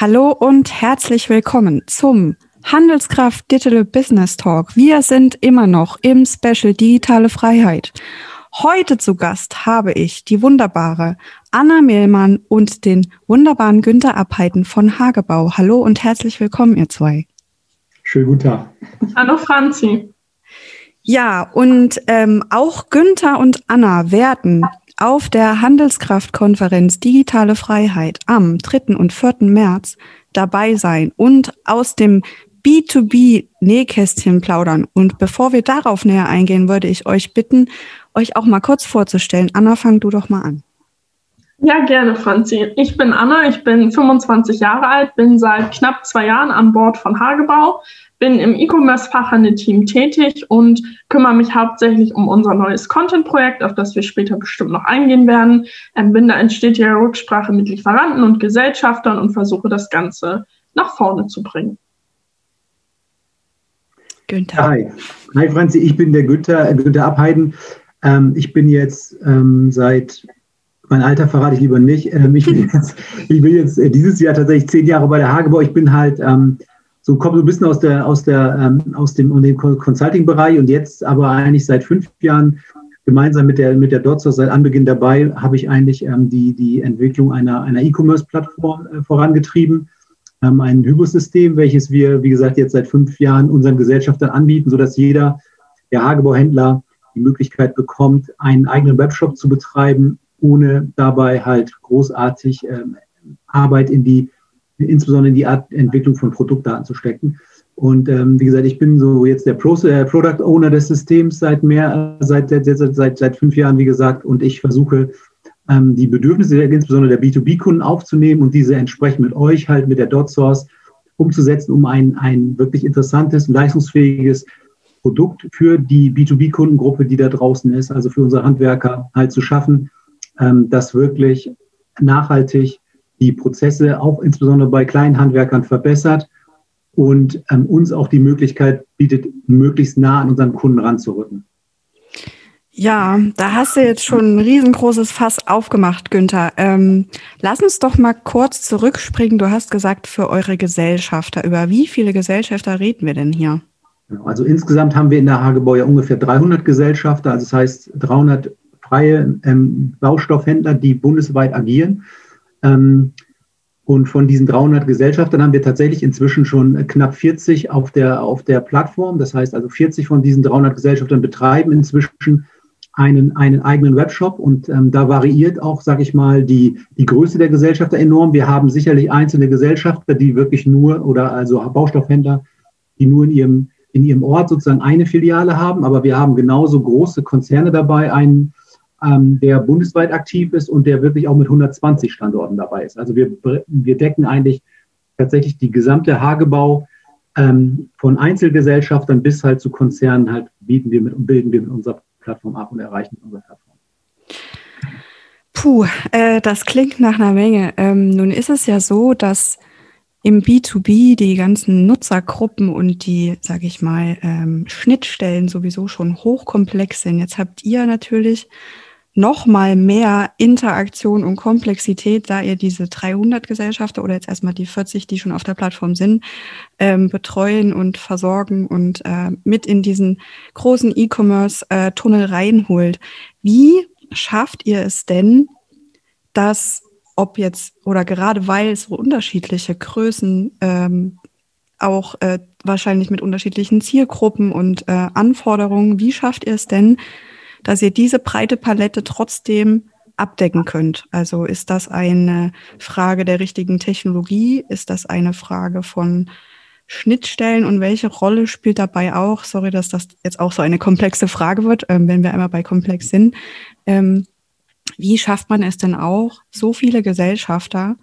Hallo und herzlich willkommen zum Handelskraft Digital Business Talk. Wir sind immer noch im Special Digitale Freiheit. Heute zu Gast habe ich die wunderbare Anna Mehlmann und den wunderbaren Günther Abheiten von Hagebau. Hallo und herzlich willkommen, ihr zwei. Schönen guten Tag. Hallo Franzi. Ja, und ähm, auch Günther und Anna werden auf der Handelskraftkonferenz Digitale Freiheit am 3. und 4. März dabei sein und aus dem B2B-Nähkästchen plaudern. Und bevor wir darauf näher eingehen, würde ich euch bitten, euch auch mal kurz vorzustellen. Anna, fang du doch mal an. Ja, gerne, Franzi. Ich bin Anna, ich bin 25 Jahre alt, bin seit knapp zwei Jahren an Bord von Hagebau, bin im E-Commerce-Fachhandel-Team tätig und kümmere mich hauptsächlich um unser neues Content-Projekt, auf das wir später bestimmt noch eingehen werden. Ähm, bin da in stetiger Rücksprache mit Lieferanten und Gesellschaftern und versuche das Ganze nach vorne zu bringen. Günther. Hi. Hi Franzi, ich bin der Günther, äh, Günther Abheiden. Ähm, ich bin jetzt ähm, seit, mein Alter verrate ich lieber nicht, ähm, ich, bin jetzt, ich bin jetzt äh, dieses Jahr tatsächlich zehn Jahre bei der Hagebau. Ich bin halt ähm, so komme so ein bisschen aus der aus der ähm, aus dem, dem Consulting-Bereich und jetzt aber eigentlich seit fünf Jahren gemeinsam mit der mit der Dotsos seit Anbeginn dabei habe ich eigentlich ähm, die die Entwicklung einer einer E-Commerce-Plattform äh, vorangetrieben, ähm, ein Hybris-System, welches wir wie gesagt jetzt seit fünf Jahren unseren Gesellschaftern anbieten, so dass jeder der Hagebauhändler die Möglichkeit bekommt, einen eigenen Webshop zu betreiben, ohne dabei halt großartig ähm, Arbeit in die insbesondere in die Art Entwicklung von Produktdaten zu stecken. Und ähm, wie gesagt, ich bin so jetzt der Pro äh, Product Owner des Systems seit mehr, seit, seit, seit, seit fünf Jahren, wie gesagt, und ich versuche ähm, die Bedürfnisse insbesondere der B2B-Kunden aufzunehmen und diese entsprechend mit euch halt mit der Dot Source umzusetzen, um ein, ein wirklich interessantes, leistungsfähiges Produkt für die B2B-Kundengruppe, die da draußen ist, also für unsere Handwerker halt zu schaffen, ähm, das wirklich nachhaltig die Prozesse auch insbesondere bei kleinen Handwerkern verbessert und ähm, uns auch die Möglichkeit bietet, möglichst nah an unseren Kunden ranzurücken. Ja, da hast du jetzt schon ein riesengroßes Fass aufgemacht, Günther. Ähm, lass uns doch mal kurz zurückspringen. Du hast gesagt, für eure Gesellschafter. Über wie viele Gesellschafter reden wir denn hier? Genau, also insgesamt haben wir in der Hagebau ja ungefähr 300 Gesellschafter, also das heißt 300 freie ähm, Baustoffhändler, die bundesweit agieren. Ähm, und von diesen 300 Gesellschaftern haben wir tatsächlich inzwischen schon knapp 40 auf der, auf der Plattform. Das heißt also 40 von diesen 300 Gesellschaftern betreiben inzwischen einen, einen eigenen Webshop und ähm, da variiert auch, sage ich mal, die, die Größe der Gesellschafter enorm. Wir haben sicherlich einzelne Gesellschafter, die wirklich nur oder also Baustoffhändler, die nur in ihrem, in ihrem Ort sozusagen eine Filiale haben, aber wir haben genauso große Konzerne dabei, einen ähm, der bundesweit aktiv ist und der wirklich auch mit 120 Standorten dabei ist. Also wir, wir decken eigentlich tatsächlich die gesamte Hagebau ähm, von Einzelgesellschaftern bis halt zu Konzernen halt bieten wir mit bilden wir mit unserer Plattform ab und erreichen mit unserer Plattform. Puh, äh, das klingt nach einer Menge. Ähm, nun ist es ja so, dass im B2B die ganzen Nutzergruppen und die, sage ich mal, ähm, Schnittstellen sowieso schon hochkomplex sind. Jetzt habt ihr natürlich noch mal mehr Interaktion und Komplexität, da ihr diese 300 Gesellschafter oder jetzt erstmal die 40, die schon auf der Plattform sind, ähm, betreuen und versorgen und äh, mit in diesen großen E-Commerce-Tunnel äh, reinholt. Wie schafft ihr es denn, dass ob jetzt oder gerade weil so unterschiedliche Größen ähm, auch äh, wahrscheinlich mit unterschiedlichen Zielgruppen und äh, Anforderungen, wie schafft ihr es denn, dass ihr diese breite Palette trotzdem abdecken könnt. Also ist das eine Frage der richtigen Technologie? Ist das eine Frage von Schnittstellen und welche Rolle spielt dabei auch, sorry, dass das jetzt auch so eine komplexe Frage wird, ähm, wenn wir einmal bei komplex sind, ähm, wie schafft man es denn auch, so viele Gesellschafter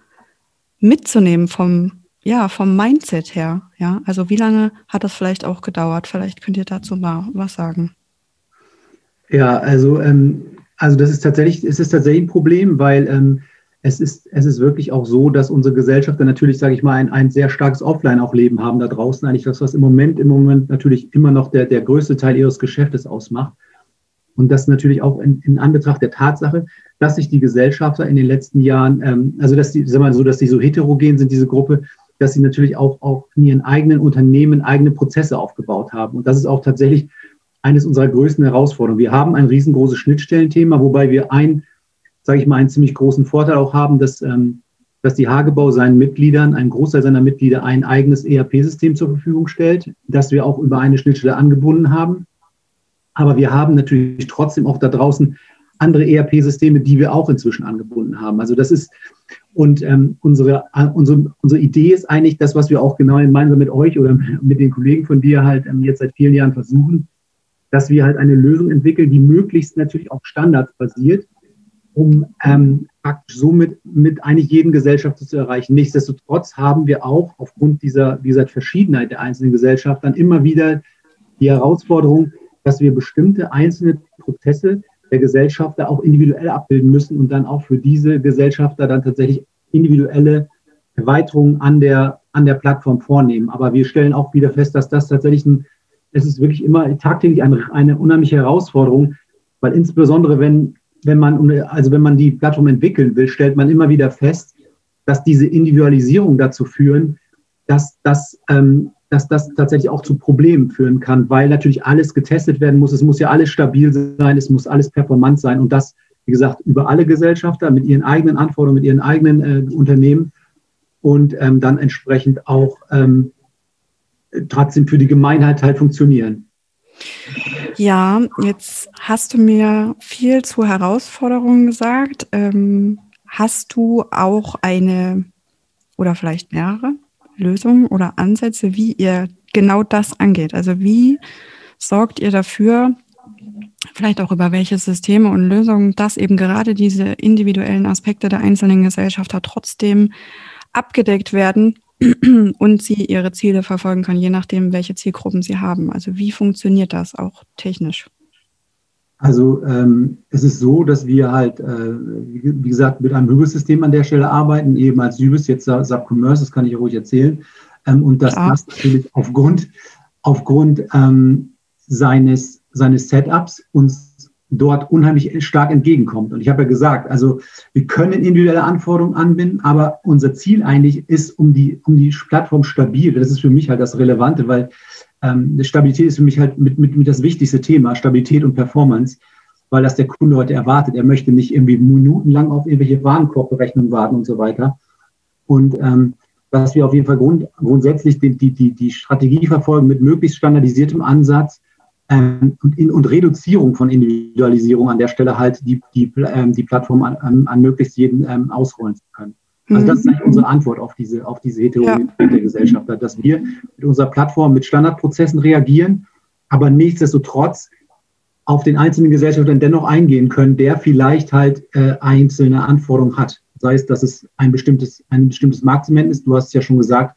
mitzunehmen vom, ja, vom Mindset her? Ja, also wie lange hat das vielleicht auch gedauert? Vielleicht könnt ihr dazu mal was sagen. Ja, also, ähm, also das ist tatsächlich, es ist tatsächlich ein Problem, weil ähm, es ist, es ist wirklich auch so, dass unsere Gesellschafter natürlich, sage ich mal, ein, ein sehr starkes Offline auch Leben haben da draußen. Eigentlich das, was im Moment, im Moment natürlich immer noch der, der größte Teil ihres Geschäftes ausmacht. Und das natürlich auch in, in Anbetracht der Tatsache, dass sich die Gesellschafter in den letzten Jahren, ähm, also dass die, sagen wir mal so, dass die so heterogen sind, diese Gruppe, dass sie natürlich auch, auch in ihren eigenen Unternehmen eigene Prozesse aufgebaut haben. Und das ist auch tatsächlich eines unserer größten Herausforderungen. Wir haben ein riesengroßes Schnittstellenthema, wobei wir ein, sage ich mal, einen ziemlich großen Vorteil auch haben, dass, ähm, dass die Hagebau seinen Mitgliedern, ein Großteil seiner Mitglieder, ein eigenes ERP-System zur Verfügung stellt, das wir auch über eine Schnittstelle angebunden haben. Aber wir haben natürlich trotzdem auch da draußen andere ERP-Systeme, die wir auch inzwischen angebunden haben. Also das ist, und ähm, unsere, äh, unsere, unsere Idee ist eigentlich das, was wir auch genau gemeinsam mit euch oder mit den Kollegen von dir halt ähm, jetzt seit vielen Jahren versuchen, dass wir halt eine Lösung entwickeln, die möglichst natürlich auch standardsbasiert, um ähm, praktisch somit mit eigentlich jeden Gesellschafter zu erreichen. Nichtsdestotrotz haben wir auch aufgrund dieser, dieser Verschiedenheit der einzelnen Gesellschaften immer wieder die Herausforderung, dass wir bestimmte einzelne Prozesse der Gesellschafter auch individuell abbilden müssen und dann auch für diese Gesellschafter dann tatsächlich individuelle Erweiterungen an der, an der Plattform vornehmen. Aber wir stellen auch wieder fest, dass das tatsächlich ein, es ist wirklich immer tagtäglich eine, eine unheimliche Herausforderung, weil insbesondere wenn, wenn man, also wenn man die Plattform entwickeln will, stellt man immer wieder fest, dass diese Individualisierung dazu führen, dass, dass ähm, dass das tatsächlich auch zu Problemen führen kann, weil natürlich alles getestet werden muss. Es muss ja alles stabil sein, es muss alles performant sein und das, wie gesagt, über alle Gesellschafter mit ihren eigenen Anforderungen, mit ihren eigenen äh, Unternehmen und ähm, dann entsprechend auch ähm, trotzdem für die Gemeinheit halt funktionieren. Ja, jetzt hast du mir viel zu Herausforderungen gesagt. Ähm, hast du auch eine oder vielleicht mehrere Lösungen oder Ansätze, wie ihr genau das angeht? Also wie sorgt ihr dafür, vielleicht auch über welche Systeme und Lösungen, dass eben gerade diese individuellen Aspekte der einzelnen Gesellschafter trotzdem abgedeckt werden und sie ihre Ziele verfolgen können, je nachdem, welche Zielgruppen sie haben. Also wie funktioniert das auch technisch? Also ähm, es ist so, dass wir halt, äh, wie gesagt, mit einem Hybris-System an der Stelle arbeiten, eben als Hybris, jetzt SAP Commerce, das kann ich ruhig erzählen. Ähm, und dass ja. das natürlich aufgrund, aufgrund ähm, seines, seines Setups uns dort unheimlich stark entgegenkommt. Und ich habe ja gesagt, also wir können individuelle Anforderungen anbinden, aber unser Ziel eigentlich ist, um die, um die Plattform stabil, das ist für mich halt das Relevante, weil ähm, Stabilität ist für mich halt mit, mit, mit das wichtigste Thema, Stabilität und Performance, weil das der Kunde heute erwartet. Er möchte nicht irgendwie minutenlang auf irgendwelche Warenkorbberechnungen warten und so weiter. Und ähm, dass wir auf jeden Fall grund, grundsätzlich die, die, die, die Strategie verfolgen mit möglichst standardisiertem Ansatz ähm, und, in, und Reduzierung von Individualisierung an der Stelle halt die, die, ähm, die Plattform an, an, möglichst jeden ähm, ausrollen zu können. Also das ist mhm. eigentlich unsere Antwort auf diese, auf diese Heterogenität ja. der Gesellschaft, dass wir mit unserer Plattform mit Standardprozessen reagieren, aber nichtsdestotrotz auf den einzelnen Gesellschaften dennoch eingehen können, der vielleicht halt äh, einzelne Anforderungen hat. Sei es, dass es ein bestimmtes, ein bestimmtes Marktsegment ist. Du hast es ja schon gesagt.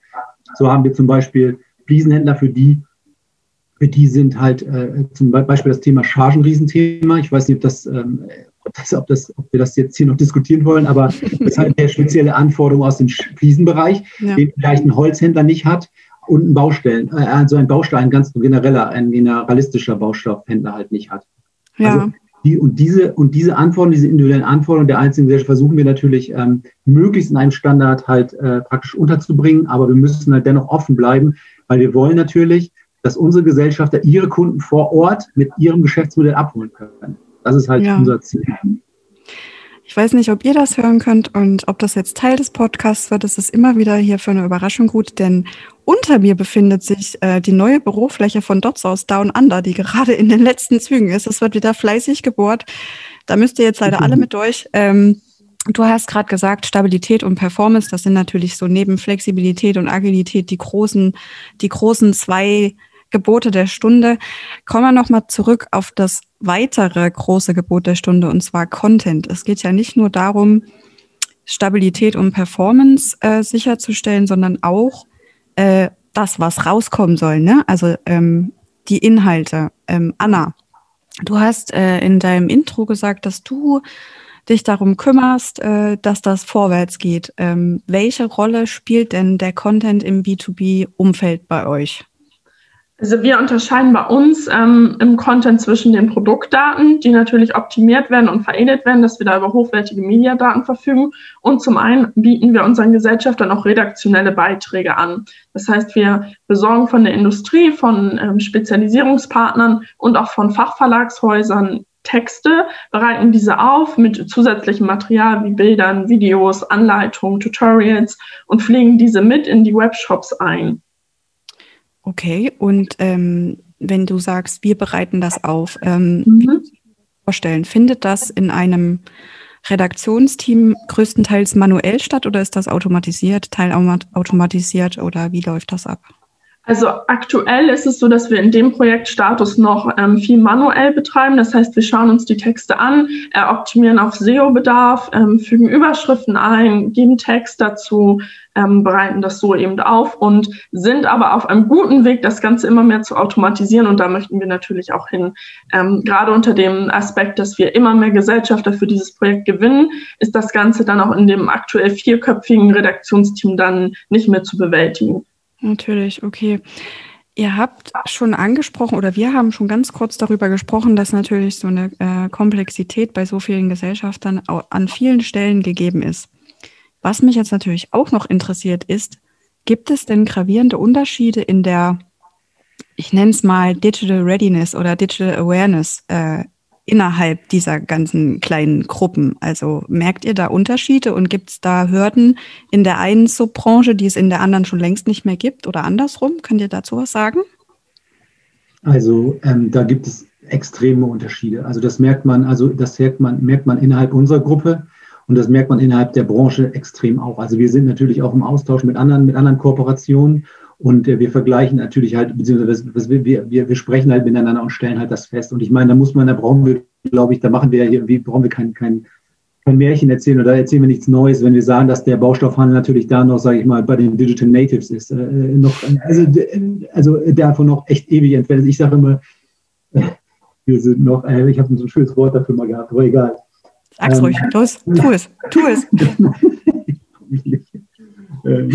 So haben wir zum Beispiel Fliesenhändler, für die, für die sind halt äh, zum Beispiel das Thema Chargenriesenthema. Ich weiß nicht, ob das ähm, ob, das, ob, das, ob wir das jetzt hier noch diskutieren wollen, aber das ist halt eine spezielle Anforderung aus dem Fliesenbereich, ja. den vielleicht ein Holzhändler nicht hat und ein Baustellen, äh, also ein Baustein, ganz genereller, ein generalistischer Baustoffhändler halt nicht hat. Ja. Also die, und, diese, und diese Anforderungen, diese individuellen Anforderungen der einzelnen Gesellschaft versuchen wir natürlich ähm, möglichst in einem Standard halt äh, praktisch unterzubringen, aber wir müssen halt dennoch offen bleiben, weil wir wollen natürlich, dass unsere Gesellschafter ihre Kunden vor Ort mit ihrem Geschäftsmodell abholen können. Das ist halt ja. unser Ziel. Ich weiß nicht, ob ihr das hören könnt und ob das jetzt Teil des Podcasts wird. Das ist immer wieder hier für eine Überraschung gut, denn unter mir befindet sich äh, die neue Bürofläche von Dots aus Down Under, die gerade in den letzten Zügen ist. Es wird wieder fleißig gebohrt. Da müsst ihr jetzt leider mhm. alle mit durch. Ähm, Du hast gerade gesagt, Stabilität und Performance, das sind natürlich so neben Flexibilität und Agilität die großen, die großen zwei Gebote der Stunde. Kommen wir nochmal zurück auf das weitere große Gebot der Stunde, und zwar Content. Es geht ja nicht nur darum, Stabilität und Performance äh, sicherzustellen, sondern auch äh, das, was rauskommen soll. Ne? Also ähm, die Inhalte. Ähm, Anna, du hast äh, in deinem Intro gesagt, dass du dich darum kümmerst, äh, dass das vorwärts geht. Ähm, welche Rolle spielt denn der Content im B2B-Umfeld bei euch? Also wir unterscheiden bei uns ähm, im Content zwischen den Produktdaten, die natürlich optimiert werden und veredelt werden, dass wir da über hochwertige Mediadaten verfügen. Und zum einen bieten wir unseren Gesellschaftern auch redaktionelle Beiträge an. Das heißt, wir besorgen von der Industrie, von ähm, Spezialisierungspartnern und auch von Fachverlagshäusern Texte, bereiten diese auf mit zusätzlichem Material wie Bildern, Videos, Anleitungen, Tutorials und pflegen diese mit in die Webshops ein. Okay, und ähm, wenn du sagst, wir bereiten das auf, ähm, mhm. vorstellen, findet das in einem Redaktionsteam größtenteils manuell statt oder ist das automatisiert, teilautomatisiert oder wie läuft das ab? Also aktuell ist es so, dass wir in dem Projektstatus noch ähm, viel manuell betreiben. Das heißt, wir schauen uns die Texte an, äh, optimieren auf SEO-Bedarf, ähm, fügen Überschriften ein, geben Text dazu, ähm, bereiten das so eben auf und sind aber auf einem guten Weg, das Ganze immer mehr zu automatisieren. Und da möchten wir natürlich auch hin. Ähm, gerade unter dem Aspekt, dass wir immer mehr Gesellschafter für dieses Projekt gewinnen, ist das Ganze dann auch in dem aktuell vierköpfigen Redaktionsteam dann nicht mehr zu bewältigen. Natürlich, okay. Ihr habt schon angesprochen oder wir haben schon ganz kurz darüber gesprochen, dass natürlich so eine äh, Komplexität bei so vielen Gesellschaftern an vielen Stellen gegeben ist. Was mich jetzt natürlich auch noch interessiert ist, gibt es denn gravierende Unterschiede in der, ich nenne es mal Digital Readiness oder Digital Awareness äh, innerhalb dieser ganzen kleinen Gruppen? Also merkt ihr da Unterschiede und gibt es da Hürden in der einen Subbranche, die es in der anderen schon längst nicht mehr gibt oder andersrum? Könnt ihr dazu was sagen? Also ähm, da gibt es extreme Unterschiede. Also das merkt man, also das merkt man, merkt man innerhalb unserer Gruppe und das merkt man innerhalb der Branche extrem auch. Also wir sind natürlich auch im Austausch mit anderen, mit anderen Kooperationen und äh, wir vergleichen natürlich halt, beziehungsweise was, wir, wir, wir sprechen halt miteinander und stellen halt das fest. Und ich meine, da muss man, da brauchen wir, glaube ich, da machen wir ja hier, wie brauchen wir kein, kein, kein Märchen erzählen oder erzählen wir nichts Neues, wenn wir sagen, dass der Baustoffhandel natürlich da noch, sage ich mal, bei den Digital Natives ist. Äh, noch, also, also davon noch echt ewig entfernt. Ich sage immer, wir sind noch, äh, ich habe so ein schönes Wort dafür mal gehabt, aber egal. Sag's ähm, ruhig, los, tu es, tu es. Äh,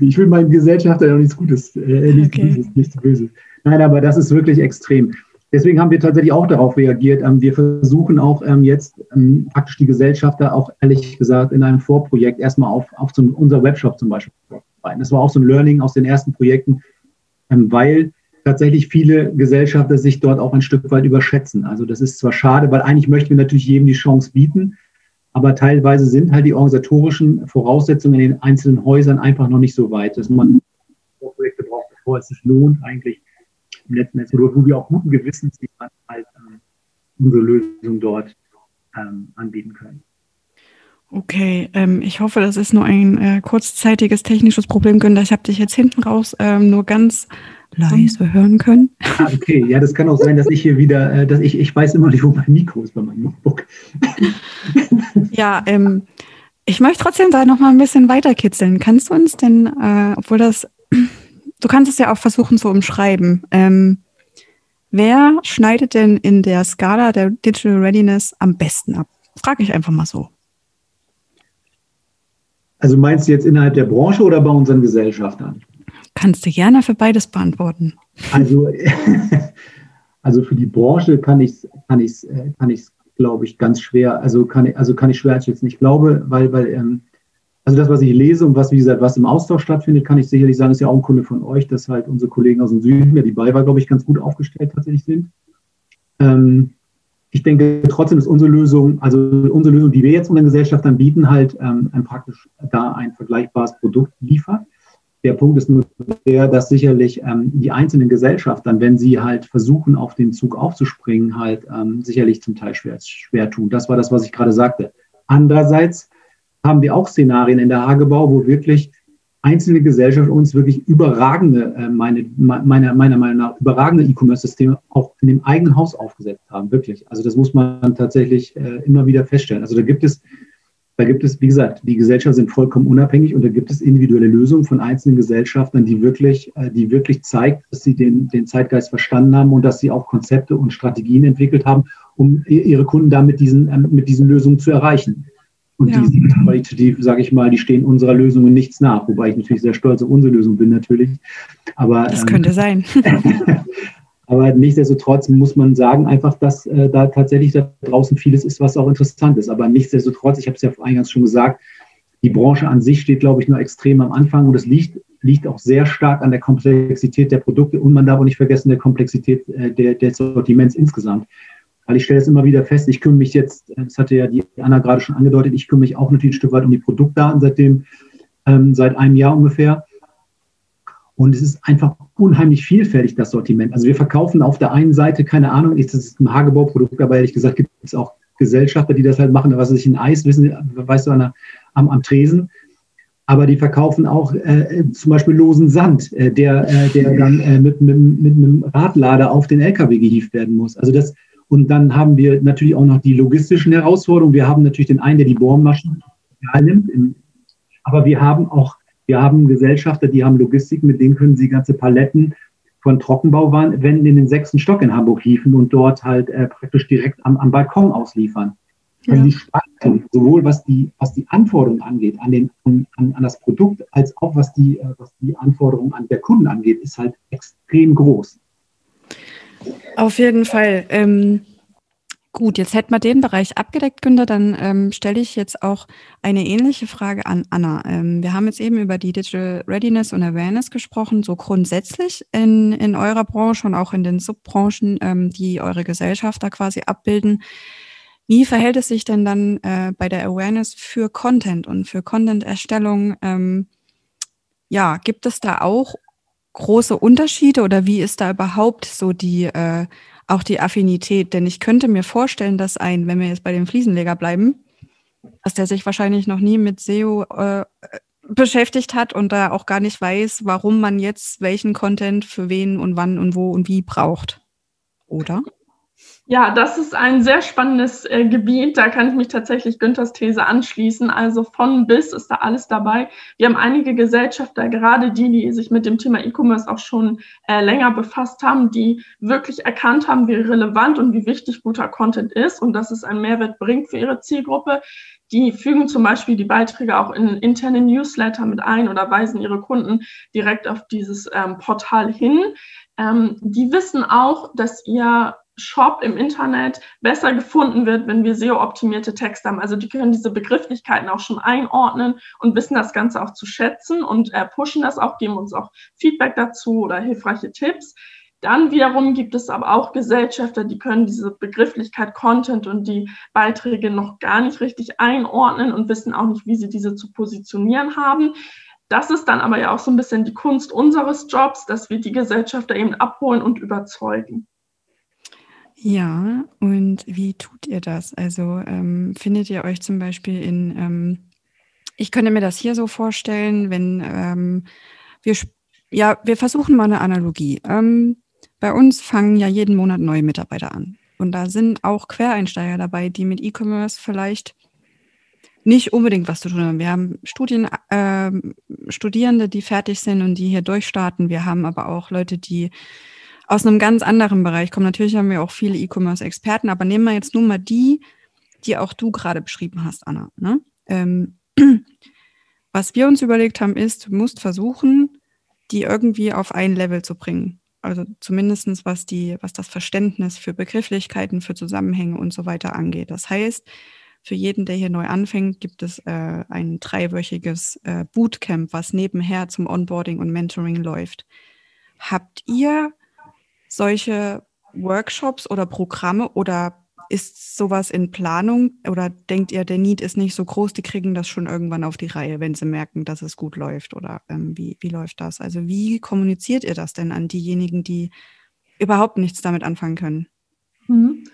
ich will meinen Gesellschafter noch nichts Gutes, äh, nichts, okay. Böses, nichts Böses. Nein, aber das ist wirklich extrem. Deswegen haben wir tatsächlich auch darauf reagiert. Ähm, wir versuchen auch ähm, jetzt ähm, praktisch die Gesellschafter auch ehrlich gesagt in einem Vorprojekt erstmal auf, auf so unser Webshop zum Beispiel vorzubereiten. Das war auch so ein Learning aus den ersten Projekten, weil tatsächlich viele Gesellschafter sich dort auch ein Stück weit überschätzen. Also das ist zwar schade, weil eigentlich möchten wir natürlich jedem die Chance bieten, aber teilweise sind halt die organisatorischen Voraussetzungen in den einzelnen Häusern einfach noch nicht so weit, dass man Projekte braucht, bevor es sich lohnt, eigentlich im letzten Netz, wo wir auch guten Gewissens halt ähm, unsere Lösung dort ähm, anbieten können. Okay, ähm, ich hoffe, das ist nur ein äh, kurzzeitiges technisches Problem, Günther. Ich habe dich jetzt hinten raus ähm, nur ganz leise hören können. Ah, okay, ja, das kann auch sein, dass ich hier wieder, äh, dass ich, ich weiß immer nicht, wo mein Mikro ist bei meinem Notebook. ja, ähm, ich möchte trotzdem da noch mal ein bisschen weiterkitzeln. Kannst du uns denn, äh, obwohl das, du kannst es ja auch versuchen zu umschreiben. Ähm, wer schneidet denn in der Skala der Digital Readiness am besten ab? Frage ich einfach mal so. Also meinst du jetzt innerhalb der Branche oder bei unseren Gesellschaftern? Kannst du gerne für beides beantworten. Also, also für die Branche kann ich es, kann ich's, kann ich's, glaube ich, ganz schwer, also kann, ich, also kann ich schwer einschätzen. Ich glaube, weil, weil ähm, also das, was ich lese und was, wie gesagt, was im Austausch stattfindet, kann ich sicherlich sagen, ist ja auch ein Kunde von euch, dass halt unsere Kollegen aus dem Süden, ja, die bei war, glaube ich, ganz gut aufgestellt tatsächlich sind. Ähm, ich denke trotzdem ist unsere Lösung, also unsere Lösung, die wir jetzt unseren Gesellschaftern bieten, halt ähm, ein praktisch da ein vergleichbares Produkt liefert. Der Punkt ist nur der, dass sicherlich ähm, die einzelnen Gesellschaften, wenn sie halt versuchen, auf den Zug aufzuspringen, halt ähm, sicherlich zum Teil schwer, schwer tun. Das war das, was ich gerade sagte. Andererseits haben wir auch Szenarien in der Hagebau, wo wirklich einzelne Gesellschaften uns wirklich überragende, äh, meine, meiner, Meinung nach, überragende E-Commerce-Systeme auch in dem eigenen Haus aufgesetzt haben. Wirklich. Also das muss man tatsächlich äh, immer wieder feststellen. Also da gibt es da gibt es, wie gesagt, die Gesellschaften sind vollkommen unabhängig und da gibt es individuelle Lösungen von einzelnen Gesellschaften, die wirklich, äh, die wirklich zeigt, dass sie den, den Zeitgeist verstanden haben und dass sie auch Konzepte und Strategien entwickelt haben, um ihre Kunden da mit diesen, ähm, mit diesen Lösungen zu erreichen. Und ja. die sind qualitativ, sage ich mal, die stehen unserer Lösung in nichts nach, wobei ich natürlich sehr stolz auf unsere Lösung bin natürlich. Aber, das könnte ähm, sein. aber nichtsdestotrotz muss man sagen einfach, dass äh, da tatsächlich da draußen vieles ist, was auch interessant ist. Aber nichtsdestotrotz, ich habe es ja eingangs schon gesagt, die Branche an sich steht, glaube ich, nur extrem am Anfang und es liegt, liegt auch sehr stark an der Komplexität der Produkte und man darf auch nicht vergessen, der Komplexität äh, der, der Sortiments insgesamt. Weil ich stelle es immer wieder fest, ich kümmere mich jetzt, das hatte ja die Anna gerade schon angedeutet, ich kümmere mich auch natürlich ein Stück weit um die Produktdaten seitdem, ähm, seit einem Jahr ungefähr. Und es ist einfach unheimlich vielfältig, das Sortiment. Also wir verkaufen auf der einen Seite, keine Ahnung, das ist ein Hagebauprodukt, aber ehrlich gesagt gibt es auch Gesellschafter, die das halt machen, was weiß ich, ein Eis, wissen, weißt du, am, am Tresen. Aber die verkaufen auch äh, zum Beispiel losen Sand, äh, der, äh, der dann äh, mit, mit, mit einem Radlader auf den LKW gehievt werden muss. Also das, und dann haben wir natürlich auch noch die logistischen Herausforderungen. Wir haben natürlich den einen, der die Bohrmaschen nimmt, aber wir haben auch, wir haben Gesellschafter, die haben Logistik, mit denen können sie ganze Paletten von Trockenbauwänden in den sechsten Stock in Hamburg hieven und dort halt äh, praktisch direkt am, am Balkon ausliefern. Also ja. die Spannung, sowohl was die, was die Anforderungen angeht an, den, an, an das Produkt, als auch was die, äh, was die Anforderungen an der Kunden angeht, ist halt extrem groß. Auf jeden Fall. Ähm, gut, jetzt hätten wir den Bereich abgedeckt, Günther. Dann ähm, stelle ich jetzt auch eine ähnliche Frage an Anna. Ähm, wir haben jetzt eben über die Digital Readiness und Awareness gesprochen, so grundsätzlich in, in eurer Branche und auch in den Subbranchen, ähm, die eure Gesellschafter quasi abbilden. Wie verhält es sich denn dann äh, bei der Awareness für Content und für Content-Erstellung? Ähm, ja, gibt es da auch große Unterschiede oder wie ist da überhaupt so die äh, auch die Affinität? Denn ich könnte mir vorstellen, dass ein, wenn wir jetzt bei dem Fliesenleger bleiben, dass der sich wahrscheinlich noch nie mit SEO äh, beschäftigt hat und da auch gar nicht weiß, warum man jetzt welchen Content für wen und wann und wo und wie braucht. Oder? Ja, das ist ein sehr spannendes äh, Gebiet. Da kann ich mich tatsächlich Günthers These anschließen. Also von bis ist da alles dabei. Wir haben einige Gesellschafter, gerade die, die sich mit dem Thema E-Commerce auch schon äh, länger befasst haben, die wirklich erkannt haben, wie relevant und wie wichtig guter Content ist und dass es einen Mehrwert bringt für ihre Zielgruppe. Die fügen zum Beispiel die Beiträge auch in interne Newsletter mit ein oder weisen ihre Kunden direkt auf dieses ähm, Portal hin. Ähm, die wissen auch, dass ihr Shop im Internet besser gefunden wird, wenn wir SEO-optimierte Texte haben. Also die können diese Begrifflichkeiten auch schon einordnen und wissen das Ganze auch zu schätzen und äh, pushen das auch, geben uns auch Feedback dazu oder hilfreiche Tipps. Dann wiederum gibt es aber auch Gesellschafter, die können diese Begrifflichkeit Content und die Beiträge noch gar nicht richtig einordnen und wissen auch nicht, wie sie diese zu positionieren haben. Das ist dann aber ja auch so ein bisschen die Kunst unseres Jobs, dass wir die Gesellschafter eben abholen und überzeugen. Ja, und wie tut ihr das? Also ähm, findet ihr euch zum Beispiel in, ähm, ich könnte mir das hier so vorstellen, wenn ähm, wir, ja, wir versuchen mal eine Analogie. Ähm, bei uns fangen ja jeden Monat neue Mitarbeiter an. Und da sind auch Quereinsteiger dabei, die mit E-Commerce vielleicht nicht unbedingt was zu tun haben. Wir haben Studien, äh, Studierende, die fertig sind und die hier durchstarten. Wir haben aber auch Leute, die aus einem ganz anderen Bereich kommen. Natürlich haben wir auch viele E-Commerce-Experten, aber nehmen wir jetzt nur mal die, die auch du gerade beschrieben hast, Anna. Ne? Ähm, was wir uns überlegt haben, ist, du musst versuchen, die irgendwie auf ein Level zu bringen. Also zumindest was die, was das Verständnis für Begrifflichkeiten, für Zusammenhänge und so weiter angeht. Das heißt, für jeden, der hier neu anfängt, gibt es äh, ein dreiwöchiges äh, Bootcamp, was nebenher zum Onboarding und Mentoring läuft. Habt ihr solche Workshops oder Programme oder ist sowas in Planung oder denkt ihr, der Need ist nicht so groß, die kriegen das schon irgendwann auf die Reihe, wenn sie merken, dass es gut läuft oder ähm, wie, wie läuft das? Also wie kommuniziert ihr das denn an diejenigen, die überhaupt nichts damit anfangen können? Mhm.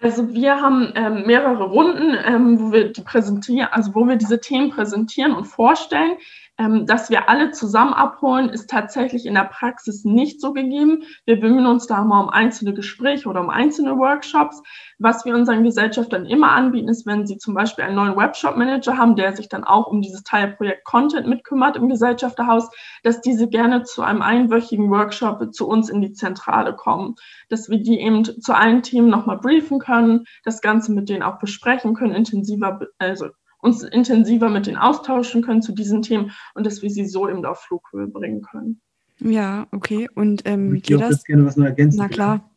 Also wir haben ähm, mehrere Runden, ähm, wo wir die präsentieren, also wo wir diese Themen präsentieren und vorstellen. Ähm, dass wir alle zusammen abholen, ist tatsächlich in der Praxis nicht so gegeben. Wir bemühen uns da mal um einzelne Gespräche oder um einzelne Workshops. Was wir unseren Gesellschaftern immer anbieten, ist, wenn sie zum Beispiel einen neuen Webshop-Manager haben, der sich dann auch um dieses Teilprojekt Content mitkümmert im Gesellschafterhaus, dass diese gerne zu einem einwöchigen Workshop zu uns in die Zentrale kommen, dass wir die eben zu allen Themen nochmal briefen können, das Ganze mit denen auch besprechen können, intensiver, also uns intensiver mit denen austauschen können zu diesen Themen und dass wir sie so eben auf Flughöhe bringen können. Ja, okay. Und ähm, ich geht das? gerne was noch ergänzen. Na klar.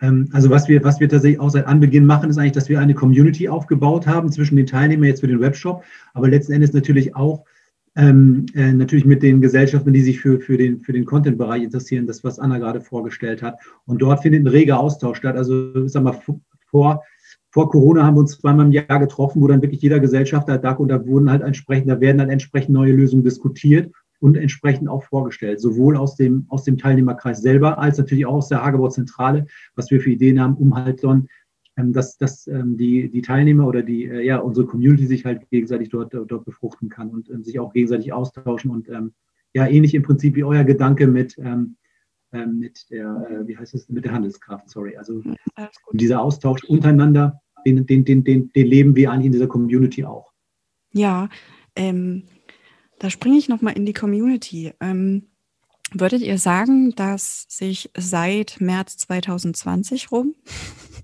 Ähm, also was wir, was wir tatsächlich auch seit Anbeginn machen, ist eigentlich, dass wir eine Community aufgebaut haben zwischen den Teilnehmern jetzt für den Webshop, aber letzten Endes natürlich auch ähm, äh, natürlich mit den Gesellschaften, die sich für, für den, für den Content-Bereich interessieren, das, was Anna gerade vorgestellt hat. Und dort findet ein reger Austausch statt. Also, ich sag mal, vor, vor Corona haben wir uns zweimal im Jahr getroffen, wo dann wirklich jeder Gesellschafter DAG und da wurden halt entsprechend, da werden dann entsprechend neue Lösungen diskutiert und entsprechend auch vorgestellt, sowohl aus dem, aus dem Teilnehmerkreis selber als natürlich auch aus der Hagebau Zentrale, was wir für Ideen haben, um halt dann ähm, dass, dass ähm, die, die Teilnehmer oder die, äh, ja, unsere Community sich halt gegenseitig dort, dort befruchten kann und ähm, sich auch gegenseitig austauschen und ja, ähnlich im Prinzip wie euer Gedanke mit, mit der, äh, wie heißt es, mit der Handelskraft, sorry. Also dieser Austausch untereinander, den, den, den, den, den leben wir eigentlich in dieser Community auch. Ja, ähm, da springe ich nochmal in die Community. Ähm, würdet ihr sagen, dass sich seit März 2020 rum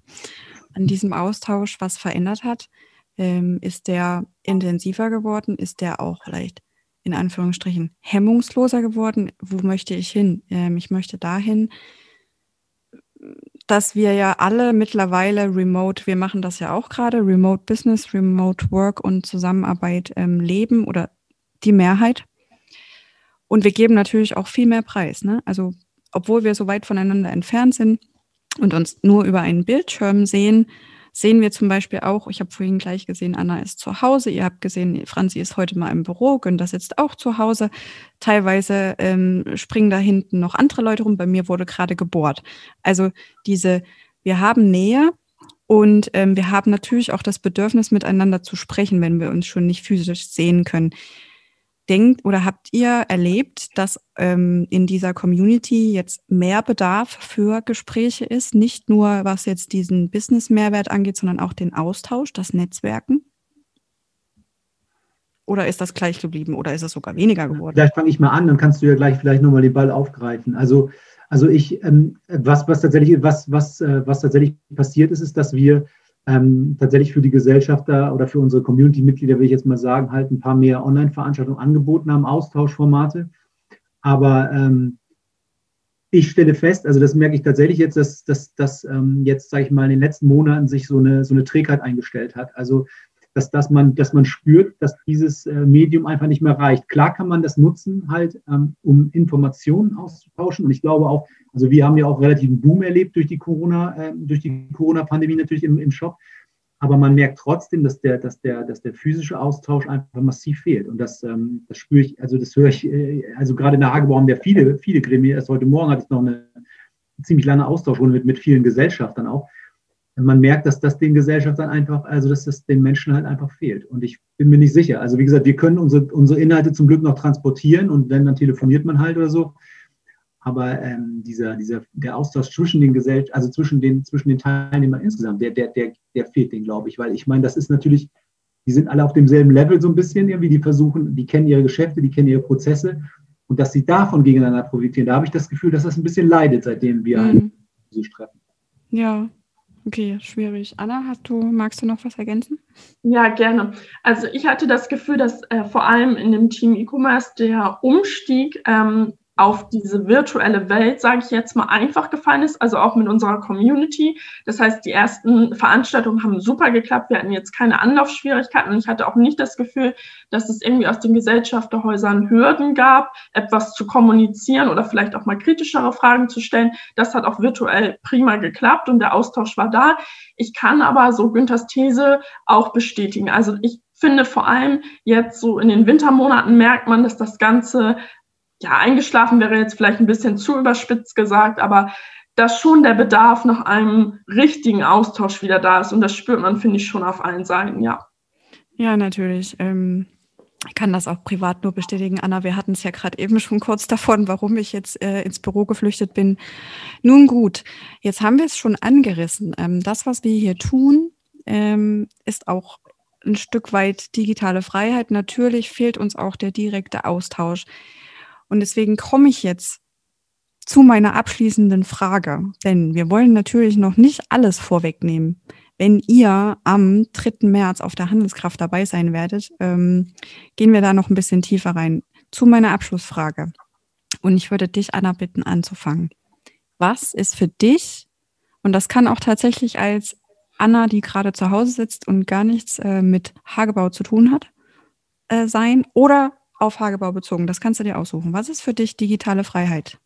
an diesem Austausch was verändert hat? Ähm, ist der intensiver geworden? Ist der auch vielleicht in Anführungsstrichen hemmungsloser geworden? Wo möchte ich hin? Ähm, ich möchte dahin, dass wir ja alle mittlerweile remote, wir machen das ja auch gerade, remote Business, remote Work und Zusammenarbeit ähm, leben oder die Mehrheit. Und wir geben natürlich auch viel mehr Preis. Ne? Also obwohl wir so weit voneinander entfernt sind, und uns nur über einen Bildschirm sehen, sehen wir zum Beispiel auch, ich habe vorhin gleich gesehen, Anna ist zu Hause, ihr habt gesehen, Franzi ist heute mal im Büro, Günther sitzt auch zu Hause. Teilweise ähm, springen da hinten noch andere Leute rum, bei mir wurde gerade gebohrt. Also diese, wir haben Nähe und ähm, wir haben natürlich auch das Bedürfnis, miteinander zu sprechen, wenn wir uns schon nicht physisch sehen können denkt oder habt ihr erlebt, dass ähm, in dieser Community jetzt mehr Bedarf für Gespräche ist? Nicht nur was jetzt diesen Business-Mehrwert angeht, sondern auch den Austausch, das Netzwerken? Oder ist das gleich geblieben oder ist es sogar weniger geworden? Vielleicht fange ich mal an, dann kannst du ja gleich vielleicht nochmal den Ball aufgreifen. Also, also ich, ähm, was, was tatsächlich, was, was, äh, was tatsächlich passiert ist, ist, dass wir ähm, tatsächlich für die Gesellschafter oder für unsere Community-Mitglieder, will ich jetzt mal sagen, halt ein paar mehr Online-Veranstaltungen angeboten haben, Austauschformate. Aber ähm, ich stelle fest, also das merke ich tatsächlich jetzt, dass, dass, dass ähm, jetzt, sage ich mal, in den letzten Monaten sich so eine, so eine Trägheit eingestellt hat. Also dass, dass, man, dass man spürt, dass dieses äh, Medium einfach nicht mehr reicht. Klar kann man das nutzen, halt, ähm, um Informationen auszutauschen. Und ich glaube auch, also wir haben ja auch relativen Boom erlebt durch die Corona, äh, durch die Corona-Pandemie natürlich im, im Shop. Aber man merkt trotzdem, dass der, dass der, dass der physische Austausch einfach massiv fehlt. Und das, ähm, das spüre ich, also das höre ich, äh, also gerade in der Hagebau haben wir viele, viele Gremien. Erst heute Morgen hatte ich noch eine ziemlich lange Austauschrunde mit, mit vielen Gesellschaftern auch man merkt, dass das den Gesellschaftern einfach, also dass das den Menschen halt einfach fehlt. Und ich bin mir nicht sicher. Also wie gesagt, wir können unsere, unsere Inhalte zum Glück noch transportieren und wenn, dann telefoniert man halt oder so. Aber ähm, dieser, dieser, der Austausch zwischen den Gesellschaften, also zwischen den, zwischen den Teilnehmern insgesamt, der, der, der, der fehlt denen, glaube ich. Weil ich meine, das ist natürlich, die sind alle auf demselben Level so ein bisschen irgendwie, die versuchen, die kennen ihre Geschäfte, die kennen ihre Prozesse. Und dass sie davon gegeneinander profitieren, da habe ich das Gefühl, dass das ein bisschen leidet, seitdem wir mhm. sich treffen. Ja, Okay, schwierig. Anna, hast du, magst du noch was ergänzen? Ja, gerne. Also ich hatte das Gefühl, dass äh, vor allem in dem Team E-Commerce der Umstieg ähm, auf diese virtuelle Welt, sage ich jetzt mal, einfach gefallen ist, also auch mit unserer Community. Das heißt, die ersten Veranstaltungen haben super geklappt. Wir hatten jetzt keine Anlaufschwierigkeiten und ich hatte auch nicht das Gefühl, dass es irgendwie aus den Gesellschafterhäusern Hürden gab, etwas zu kommunizieren oder vielleicht auch mal kritischere Fragen zu stellen. Das hat auch virtuell prima geklappt und der Austausch war da. Ich kann aber so Günthers These auch bestätigen. Also ich finde vor allem jetzt so in den Wintermonaten merkt man, dass das Ganze ja, eingeschlafen wäre jetzt vielleicht ein bisschen zu überspitzt gesagt, aber dass schon der Bedarf nach einem richtigen Austausch wieder da ist. Und das spürt man, finde ich, schon auf allen Seiten, ja. Ja, natürlich. Ähm, ich kann das auch privat nur bestätigen. Anna, wir hatten es ja gerade eben schon kurz davon, warum ich jetzt äh, ins Büro geflüchtet bin. Nun gut, jetzt haben wir es schon angerissen. Ähm, das, was wir hier tun, ähm, ist auch ein Stück weit digitale Freiheit. Natürlich fehlt uns auch der direkte Austausch. Und deswegen komme ich jetzt zu meiner abschließenden Frage, denn wir wollen natürlich noch nicht alles vorwegnehmen. wenn ihr am 3. März auf der Handelskraft dabei sein werdet, ähm, gehen wir da noch ein bisschen tiefer rein. Zu meiner Abschlussfrage. Und ich würde dich, Anna, bitten, anzufangen. Was ist für dich, und das kann auch tatsächlich als Anna, die gerade zu Hause sitzt und gar nichts äh, mit Hagebau zu tun hat, äh, sein, oder auf Hagebau bezogen. Das kannst du dir aussuchen. Was ist für dich digitale Freiheit?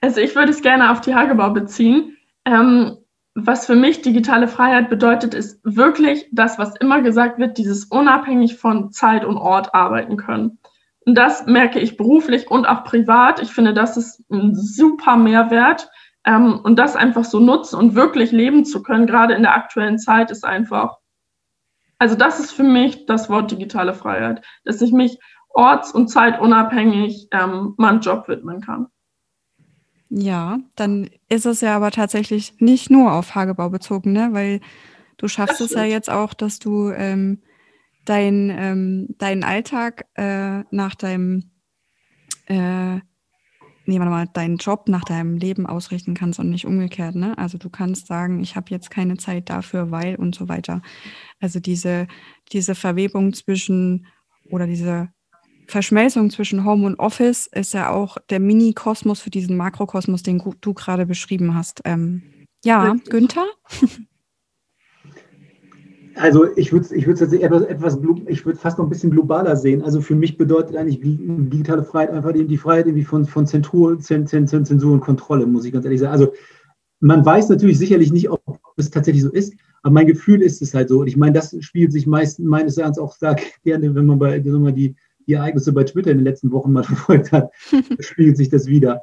Also ich würde es gerne auf die Hagebau beziehen. Ähm, was für mich digitale Freiheit bedeutet, ist wirklich das, was immer gesagt wird, dieses unabhängig von Zeit und Ort arbeiten können. Und das merke ich beruflich und auch privat. Ich finde, das ist ein super Mehrwert. Ähm, und das einfach so nutzen und wirklich leben zu können, gerade in der aktuellen Zeit, ist einfach, also das ist für mich das Wort digitale Freiheit, dass ich mich orts- und zeitunabhängig ähm, meinem Job widmen kann. Ja, dann ist es ja aber tatsächlich nicht nur auf Hagebau bezogen, ne? weil du schaffst es ja jetzt auch, dass du ähm, dein, ähm, deinen Alltag äh, nach deinem, äh, nee, warte mal, deinen Job nach deinem Leben ausrichten kannst und nicht umgekehrt. Ne? Also du kannst sagen, ich habe jetzt keine Zeit dafür, weil und so weiter. Also diese, diese Verwebung zwischen oder diese Verschmelzung zwischen Home und Office ist ja auch der Mini-Kosmos für diesen Makrokosmos, den du gerade beschrieben hast. Ähm, ja, Günther? Also ich würde ich würde etwas, etwas ich würde fast noch ein bisschen globaler sehen. Also für mich bedeutet eigentlich digitale Freiheit einfach die, die Freiheit irgendwie von, von Zensur, Zensur und Kontrolle, muss ich ganz ehrlich sagen. Also man weiß natürlich sicherlich nicht, ob es tatsächlich so ist, aber mein Gefühl ist es halt so. Und ich meine, das spielt sich meist, meines Erachtens auch sehr gerne, wenn man bei wenn man die, die Ereignisse bei Twitter in den letzten Wochen mal verfolgt hat, spiegelt sich das wieder.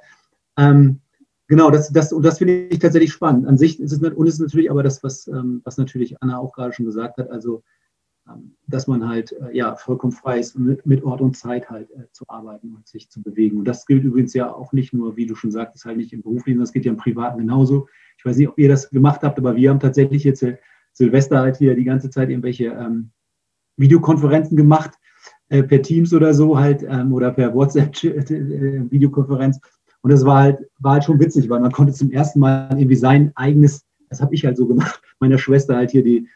Ähm, Genau, das, das, und das finde ich tatsächlich spannend. An sich ist es, und ist natürlich aber das, was, ähm, was natürlich Anna auch gerade schon gesagt hat, also ähm, dass man halt äh, ja vollkommen frei ist, mit, mit Ort und Zeit halt äh, zu arbeiten und sich zu bewegen. Und das gilt übrigens ja auch nicht nur, wie du schon sagtest, halt nicht im beruflichen, das geht ja im Privaten genauso. Ich weiß nicht, ob ihr das gemacht habt, aber wir haben tatsächlich jetzt äh, Silvester halt hier die ganze Zeit irgendwelche ähm, Videokonferenzen gemacht, äh, per Teams oder so halt, ähm, oder per WhatsApp-Videokonferenz äh, und das war halt, war halt schon witzig, weil man konnte zum ersten Mal irgendwie sein eigenes, das habe ich halt so gemacht, meiner Schwester halt hier die,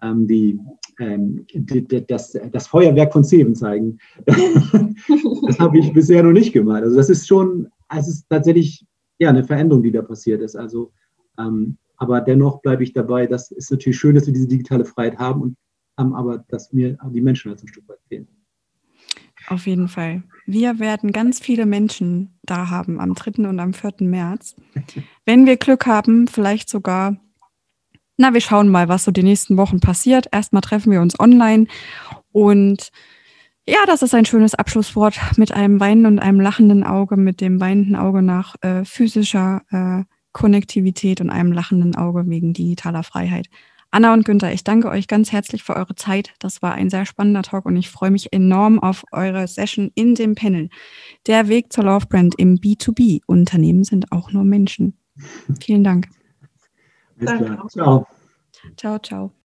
ähm, die, ähm, die, das, das Feuerwerk von Seven zeigen. das habe ich bisher noch nicht gemacht. Also das ist schon, es ist tatsächlich ja eine Veränderung, die da passiert ist. Also, ähm, aber dennoch bleibe ich dabei. Das ist natürlich schön, dass wir diese digitale Freiheit haben und ähm, aber dass mir die Menschen halt ein Stück weit fehlen. Auf jeden Fall. Wir werden ganz viele Menschen da haben am 3. und am 4. März. Wenn wir Glück haben, vielleicht sogar, na, wir schauen mal, was so die nächsten Wochen passiert. Erstmal treffen wir uns online und ja, das ist ein schönes Abschlusswort mit einem weinenden und einem lachenden Auge, mit dem weinenden Auge nach äh, physischer äh, Konnektivität und einem lachenden Auge wegen digitaler Freiheit. Anna und Günther, ich danke euch ganz herzlich für eure Zeit. Das war ein sehr spannender Talk und ich freue mich enorm auf eure Session in dem Panel. Der Weg zur Love Brand im B2B. Unternehmen sind auch nur Menschen. Vielen Dank. Bis klar. Ciao. Ciao, ciao.